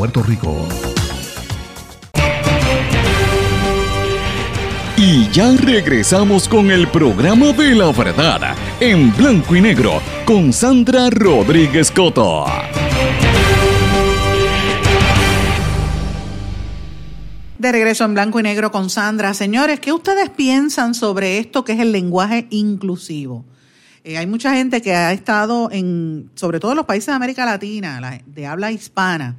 Puerto Rico. Y ya regresamos con el programa de la verdad en blanco y negro con Sandra Rodríguez Coto. De regreso en blanco y negro con Sandra. Señores, ¿qué ustedes piensan sobre esto que es el lenguaje inclusivo? Eh, hay mucha gente que ha estado en, sobre todo en los países de América Latina, de habla hispana,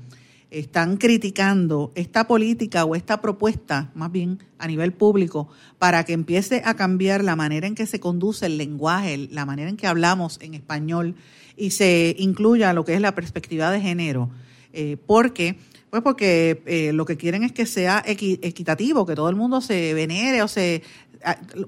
están criticando esta política o esta propuesta, más bien a nivel público, para que empiece a cambiar la manera en que se conduce el lenguaje, la manera en que hablamos en español y se incluya lo que es la perspectiva de género. Eh, porque, pues porque eh, lo que quieren es que sea equitativo, que todo el mundo se venere o se...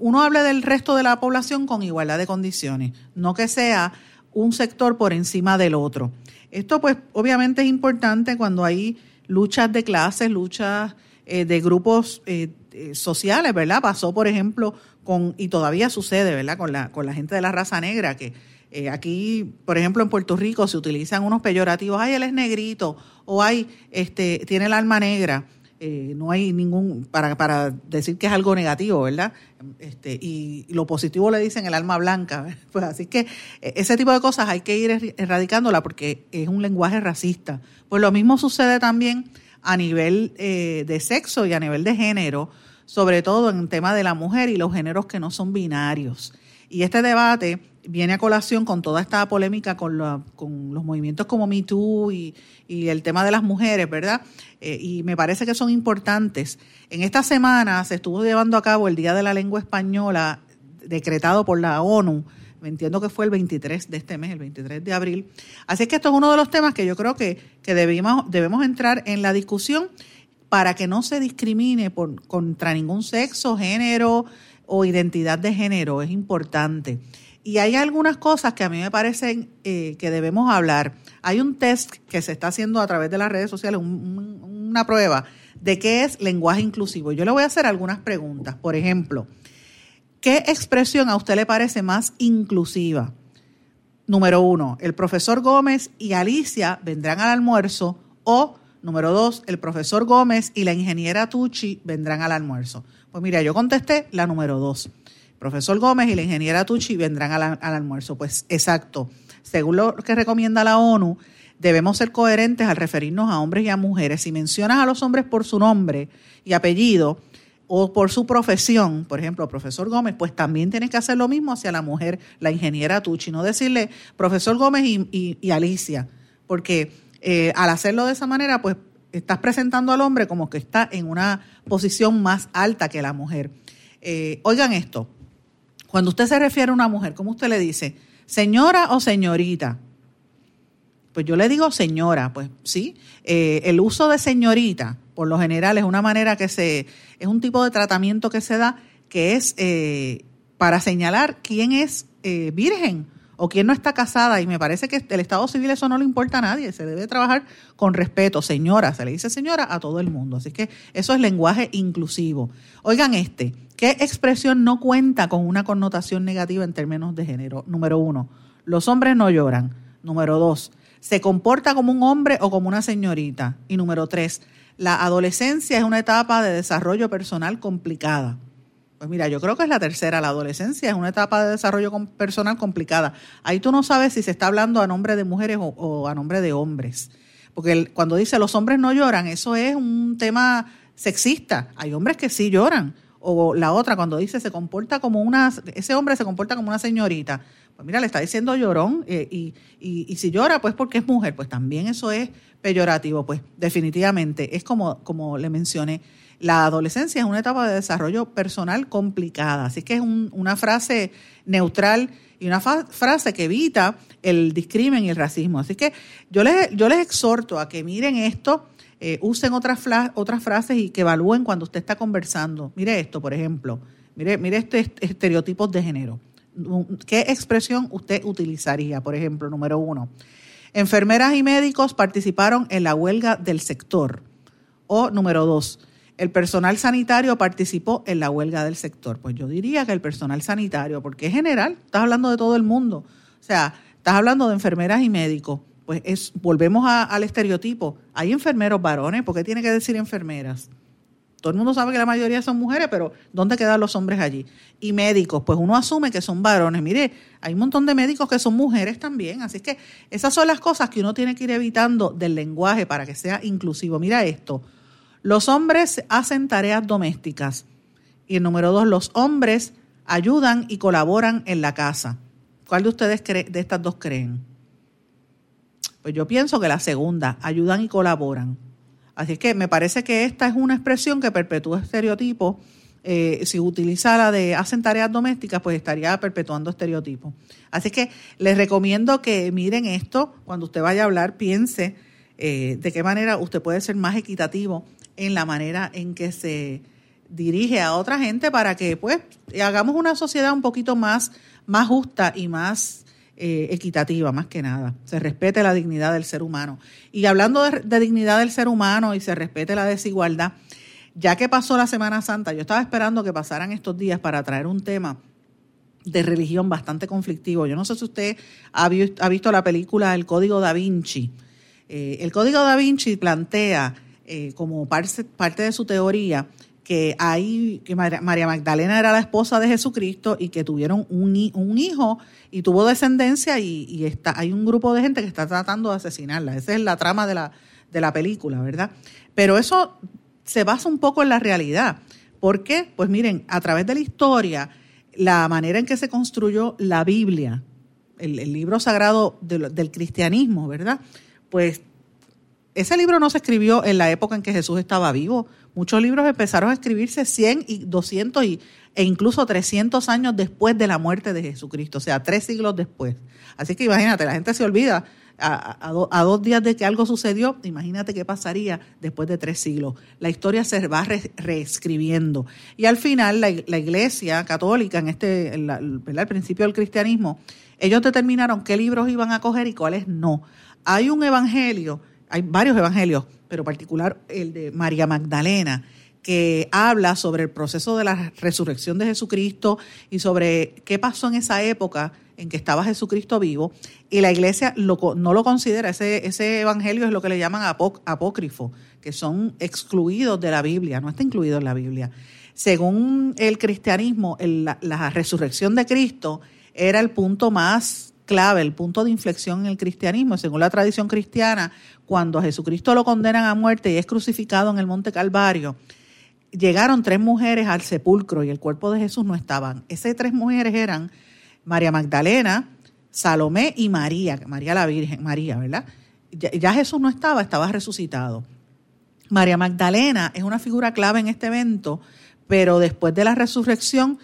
Uno hable del resto de la población con igualdad de condiciones, no que sea un sector por encima del otro. Esto pues obviamente es importante cuando hay luchas de clases, luchas eh, de grupos eh, eh, sociales, ¿verdad? Pasó, por ejemplo, con, y todavía sucede, ¿verdad? Con la, con la gente de la raza negra, que aquí, por ejemplo, en Puerto Rico se utilizan unos peyorativos, ay, él es negrito, o ay, este, tiene el alma negra. Eh, no hay ningún, para, para decir que es algo negativo, ¿verdad? Este, y lo positivo le dicen el alma blanca. Pues así que eh, ese tipo de cosas hay que ir erradicándola porque es un lenguaje racista. Pues lo mismo sucede también a nivel eh, de sexo y a nivel de género, sobre todo en el tema de la mujer y los géneros que no son binarios. Y este debate viene a colación con toda esta polémica con, con los movimientos como Me Too y, el tema de las mujeres, ¿verdad? Eh, y me parece que son importantes. En esta semana se estuvo llevando a cabo el Día de la Lengua Española, decretado por la ONU. Me entiendo que fue el 23 de este mes, el 23 de abril. Así que esto es uno de los temas que yo creo que, que debemos, debemos entrar en la discusión para que no se discrimine por, contra ningún sexo, género o identidad de género. Es importante. Y hay algunas cosas que a mí me parecen eh, que debemos hablar. Hay un test que se está haciendo a través de las redes sociales, una prueba de qué es lenguaje inclusivo. Yo le voy a hacer algunas preguntas. Por ejemplo, ¿qué expresión a usted le parece más inclusiva? Número uno, el profesor Gómez y Alicia vendrán al almuerzo o, número dos, el profesor Gómez y la ingeniera Tucci vendrán al almuerzo. Pues mira, yo contesté la número dos profesor Gómez y la ingeniera Tucci vendrán al, almuerzo. Pues exacto. Según lo que recomienda la ONU, debemos ser coherentes al referirnos a hombres y a mujeres. Si mencionas a los hombres por su nombre y apellido o por su profesión, por ejemplo, profesor Gómez, pues también tienes que hacer lo mismo hacia la mujer, la ingeniera Tucci, no decirle profesor Gómez y, Alicia, porque eh, al hacerlo de esa manera, pues estás presentando al hombre como que está en una posición más alta que la mujer. Eh, oigan esto, cuando usted se refiere a una mujer, ¿cómo usted le dice? ¿Señora o señorita? Pues yo le digo señora, pues sí. Eh, el uso de señorita, por lo general, es una manera que se, es un tipo de tratamiento que se da que es eh, para señalar quién es eh, virgen o quién no está casada. Y me parece que el Estado civil eso no le importa a nadie. Se debe trabajar con respeto. Señora, se le dice señora a todo el mundo. Así que eso es lenguaje inclusivo. Oigan este, ¿qué expresión no cuenta con una connotación negativa en términos de género? Número uno, los hombres no lloran. Número dos, se comporta como un hombre o como una señorita. Y número tres, la adolescencia es una etapa de desarrollo personal complicada. Pues mira, yo creo que es la tercera, la adolescencia es una etapa de desarrollo personal complicada. Ahí tú no sabes si se está hablando a nombre de mujeres o, a nombre de hombres. Porque cuando dice los hombres no lloran, eso es un tema sexista. Hay hombres que sí lloran. O la otra, cuando dice se comporta como una, ese hombre se comporta como una señorita. Pues mira, le está diciendo llorón eh, y, y, y, si llora, pues porque es mujer, pues también eso es peyorativo. Pues definitivamente es como, como le mencioné la adolescencia es una etapa de desarrollo personal complicada, así que es una frase neutral y una frase que evita el discrimen y el racismo. Así que yo les, yo les exhorto a que miren esto, eh, usen otras, otras frases y que evalúen cuando usted está conversando. Mire esto, por ejemplo, mire, mire este estereotipos de género. ¿Qué expresión usted utilizaría? Por ejemplo, número uno, enfermeras y médicos participaron en la huelga del sector. O número dos, el personal sanitario participó en la huelga del sector. Pues yo diría que el personal sanitario, porque es general, estás hablando de todo el mundo. O sea, estás hablando de enfermeras y médicos. Pues es, volvemos al estereotipo. Hay enfermeros varones, ¿por qué tiene que decir enfermeras? Todo el mundo sabe que la mayoría son mujeres, pero ¿dónde quedan los hombres allí? Y médicos, pues uno asume que son varones. Mire, hay un montón de médicos que son mujeres también. Así que esas son las cosas que uno tiene que ir evitando del lenguaje para que sea inclusivo. Mira esto, los hombres hacen tareas domésticas. Y el número dos, los hombres ayudan y colaboran en la casa. ¿Cuál de ustedes de estas dos creen? Pues yo pienso que la segunda, ayudan y colaboran. Así que me parece que esta es una expresión que perpetúa estereotipos. Eh, si utiliza la de hacen tareas domésticas, pues estaría perpetuando estereotipos. Así que les recomiendo que miren esto, cuando usted vaya a hablar, piense eh, de qué manera usted puede ser más equitativo en la manera en que se dirige a otra gente para que pues hagamos una sociedad un poquito más, más justa y más eh, equitativa, más que nada. Se respete la dignidad del ser humano. Y hablando de, dignidad del ser humano y se respete la desigualdad, ya que pasó la Semana Santa, yo estaba esperando que pasaran estos días para traer un tema de religión bastante conflictivo. Yo no sé si usted ha, visto la película El Código da Vinci. Eh, el Código da Vinci plantea eh, como parte, parte de su teoría que hay que María Magdalena era la esposa de Jesucristo y que tuvieron un, un hijo y tuvo descendencia y, está, hay un grupo de gente que está tratando de asesinarla. Esa es la trama de la, de la película, ¿verdad? Pero eso se basa un poco en la realidad. ¿Por qué? Pues miren, a través de la historia, la manera en que se construyó la Biblia, el, libro sagrado del cristianismo, ¿verdad? Pues ese libro no se escribió en la época en que Jesús estaba vivo. Muchos libros empezaron a escribirse 100 y 200 y, e incluso 300 años después de la muerte de Jesucristo, o sea, tres siglos después. Así que imagínate, la gente se olvida a, dos días de que algo sucedió, imagínate qué pasaría después de tres siglos. La historia se va reescribiendo. Y al final, la, iglesia católica, en este, el principio del cristianismo, ellos determinaron qué libros iban a coger y cuáles no. Hay un evangelio hay varios evangelios, pero particular el de María Magdalena, que habla sobre el proceso de la resurrección de Jesucristo y sobre qué pasó en esa época en que estaba Jesucristo vivo, y la iglesia no lo considera, ese, ese evangelio es lo que le llaman apócrifo, que son excluidos de la Biblia, no está incluido en la Biblia. Según el cristianismo, la resurrección de Cristo era el punto más clave, el punto de inflexión en el cristianismo. Según la tradición cristiana, cuando a Jesucristo lo condenan a muerte y es crucificado en el Monte Calvario, llegaron tres mujeres al sepulcro y el cuerpo de Jesús no estaban. Esas tres mujeres eran María Magdalena, Salomé y María, María la Virgen, María, ¿verdad? Ya, ya Jesús no estaba, estaba resucitado. María Magdalena es una figura clave en este evento, pero después de la resurrección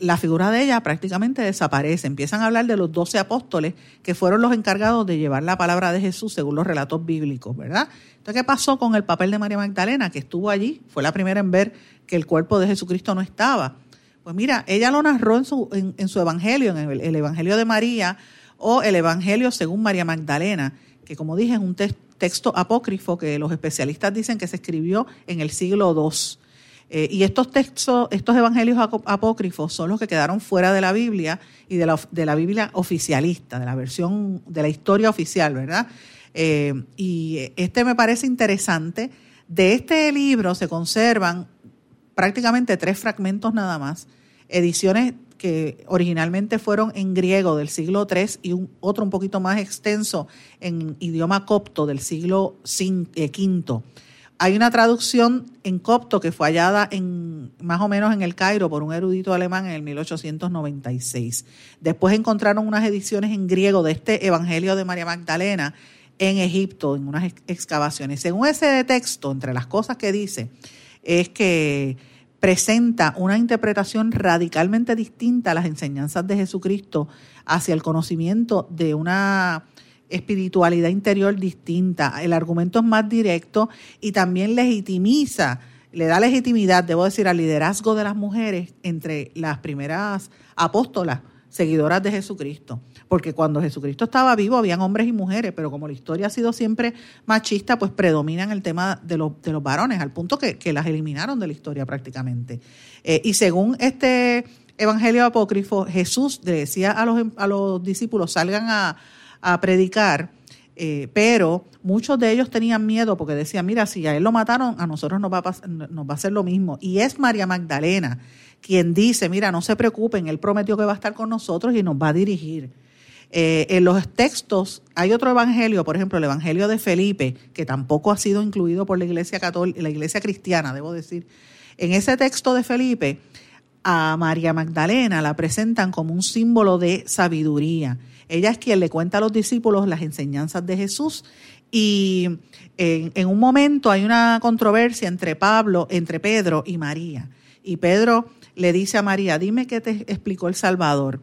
la figura de ella prácticamente desaparece. Empiezan a hablar de los doce apóstoles que fueron los encargados de llevar la palabra de Jesús según los relatos bíblicos, ¿verdad? Entonces, ¿qué pasó con el papel de María Magdalena, que estuvo allí? Fue la primera en ver que el cuerpo de Jesucristo no estaba. Pues mira, ella lo narró en su, en, su evangelio, en el, Evangelio de María o el Evangelio según María Magdalena, que como dije es un texto apócrifo que los especialistas dicen que se escribió en el siglo II. Eh, y estos textos, estos evangelios apócrifos son los que quedaron fuera de la Biblia y de la, de la Biblia oficialista, de la versión de la historia oficial, ¿verdad? Eh, y este me parece interesante. De este libro se conservan prácticamente tres fragmentos nada más, ediciones que originalmente fueron en griego del siglo III y un, otro un poquito más extenso en idioma copto del siglo V. Hay una traducción en copto que fue hallada en más o menos en el Cairo por un erudito alemán en el 1896. Después encontraron unas ediciones en griego de este Evangelio de María Magdalena en Egipto, en unas excavaciones. Según ese texto, entre las cosas que dice, es que presenta una interpretación radicalmente distinta a las enseñanzas de Jesucristo hacia el conocimiento de una espiritualidad interior distinta. El argumento es más directo y también legitimiza, le da legitimidad, debo decir, al liderazgo de las mujeres entre las primeras apóstolas, seguidoras de Jesucristo. Porque cuando Jesucristo estaba vivo habían hombres y mujeres, pero como la historia ha sido siempre machista, pues predominan el tema de, los, de los varones, al punto que, las eliminaron de la historia prácticamente. Eh, y según este Evangelio apócrifo, Jesús le decía a los, a los discípulos, salgan a, a predicar eh, pero muchos de ellos tenían miedo porque decían, mira, si a él lo mataron, a nosotros nos va a, va a hacer lo mismo. Y es María Magdalena quien dice, mira, no se preocupen, él prometió que va a estar con nosotros y nos va a dirigir. Eh, en los textos hay otro evangelio, por ejemplo, el evangelio de Felipe, que tampoco ha sido incluido por la iglesia católica, la iglesia cristiana, debo decir. En ese texto de Felipe, a María Magdalena la presentan como un símbolo de sabiduría. Ella es quien le cuenta a los discípulos las enseñanzas de Jesús y en, un momento hay una controversia entre Pablo, entre Pedro y María. Y Pedro le dice a María, dime qué te explicó el Salvador.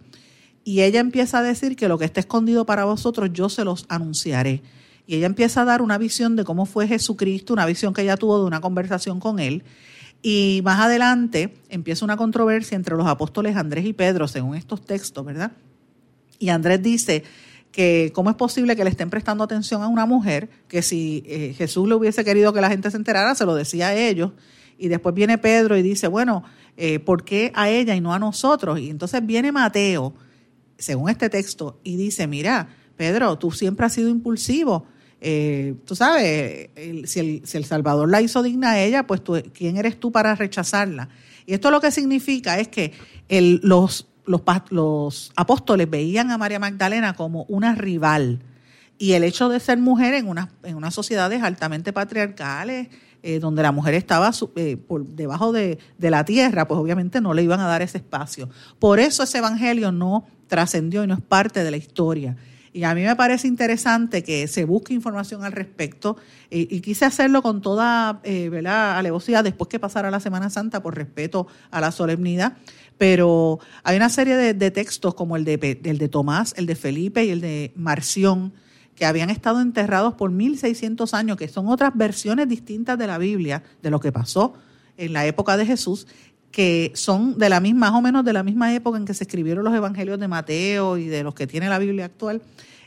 Y ella empieza a decir que lo que está escondido para vosotros yo se los anunciaré. Y ella empieza a dar una visión de cómo fue Jesucristo, una visión que ella tuvo de una conversación con él. Y más adelante empieza una controversia entre los apóstoles Andrés y Pedro, según estos textos, ¿verdad? Y Andrés dice que cómo es posible que le estén prestando atención a una mujer, que si eh, Jesús le hubiese querido que la gente se enterara, se lo decía a ellos. Y después viene Pedro y dice, bueno, eh, ¿por qué a ella y no a nosotros? Y entonces viene Mateo, según este texto, y dice, mira, Pedro, tú siempre has sido impulsivo. Eh, tú sabes, si, el, si, el, Salvador la hizo digna a ella, pues tú, ¿quién eres tú para rechazarla? Y esto lo que significa es que los, los, los apóstoles veían a María Magdalena como una rival. Y el hecho de ser mujer en, una, en unas sociedades altamente patriarcales, eh, donde la mujer estaba eh, por debajo de, de, la tierra, pues obviamente no le iban a dar ese espacio. Por eso ese evangelio no trascendió y no es parte de la historia. Y a mí me parece interesante que se busque información al respecto y, quise hacerlo con toda eh, ¿verdad? alevosidad después que pasara la Semana Santa por respeto a la solemnidad. Pero hay una serie de, textos como el de, el de Tomás, el de Felipe y el de Marción, que habían estado enterrados por 1600 años, que son otras versiones distintas de la Biblia, de lo que pasó en la época de Jesús, que son de la misma, más o menos de la misma época en que se escribieron los evangelios de Mateo y de los que tiene la Biblia actual,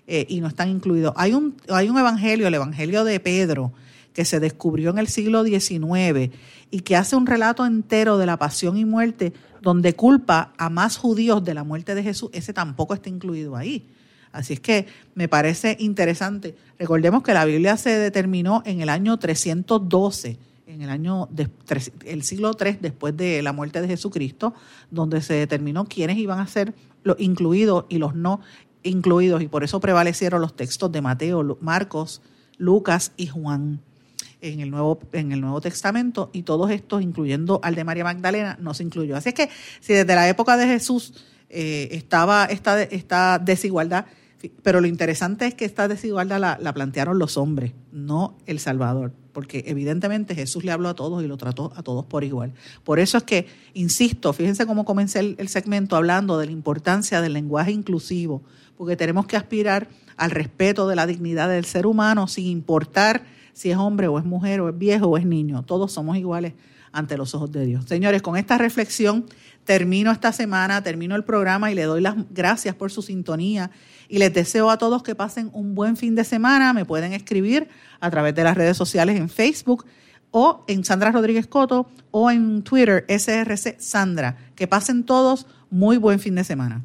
eh, y no están incluidos. Hay un, hay un evangelio, el evangelio de Pedro, que se descubrió en el siglo XIX y que hace un relato entero de la pasión y muerte, donde culpa a más judíos de la muerte de Jesús, ese tampoco está incluido ahí. Así es que me parece interesante. Recordemos que la Biblia se determinó en el año 312, en el año el siglo III después de la muerte de Jesucristo, donde se determinó quiénes iban a ser los incluidos y los no incluidos y por eso prevalecieron los textos de Mateo, Marcos, Lucas y Juan en el Nuevo, en el Nuevo Testamento y todos estos, incluyendo al de María Magdalena, no se incluyó. Así es que si desde la época de Jesús eh, estaba esta, esta desigualdad, pero lo interesante es que esta desigualdad la, plantearon los hombres, no el Salvador, porque evidentemente Jesús le habló a todos y lo trató a todos por igual. Por eso es que, insisto, fíjense cómo comencé el, segmento hablando de la importancia del lenguaje inclusivo, porque tenemos que aspirar al respeto de la dignidad del ser humano sin importar si es hombre o es mujer o es viejo o es niño. Todos somos iguales ante los ojos de Dios. Señores, con esta reflexión termino esta semana, termino el programa y le doy las gracias por su sintonía y les deseo a todos que pasen un buen fin de semana. Me pueden escribir a través de las redes sociales en Facebook o en Sandra Rodríguez Coto o en Twitter SRC Sandra. Que pasen todos muy buen fin de semana.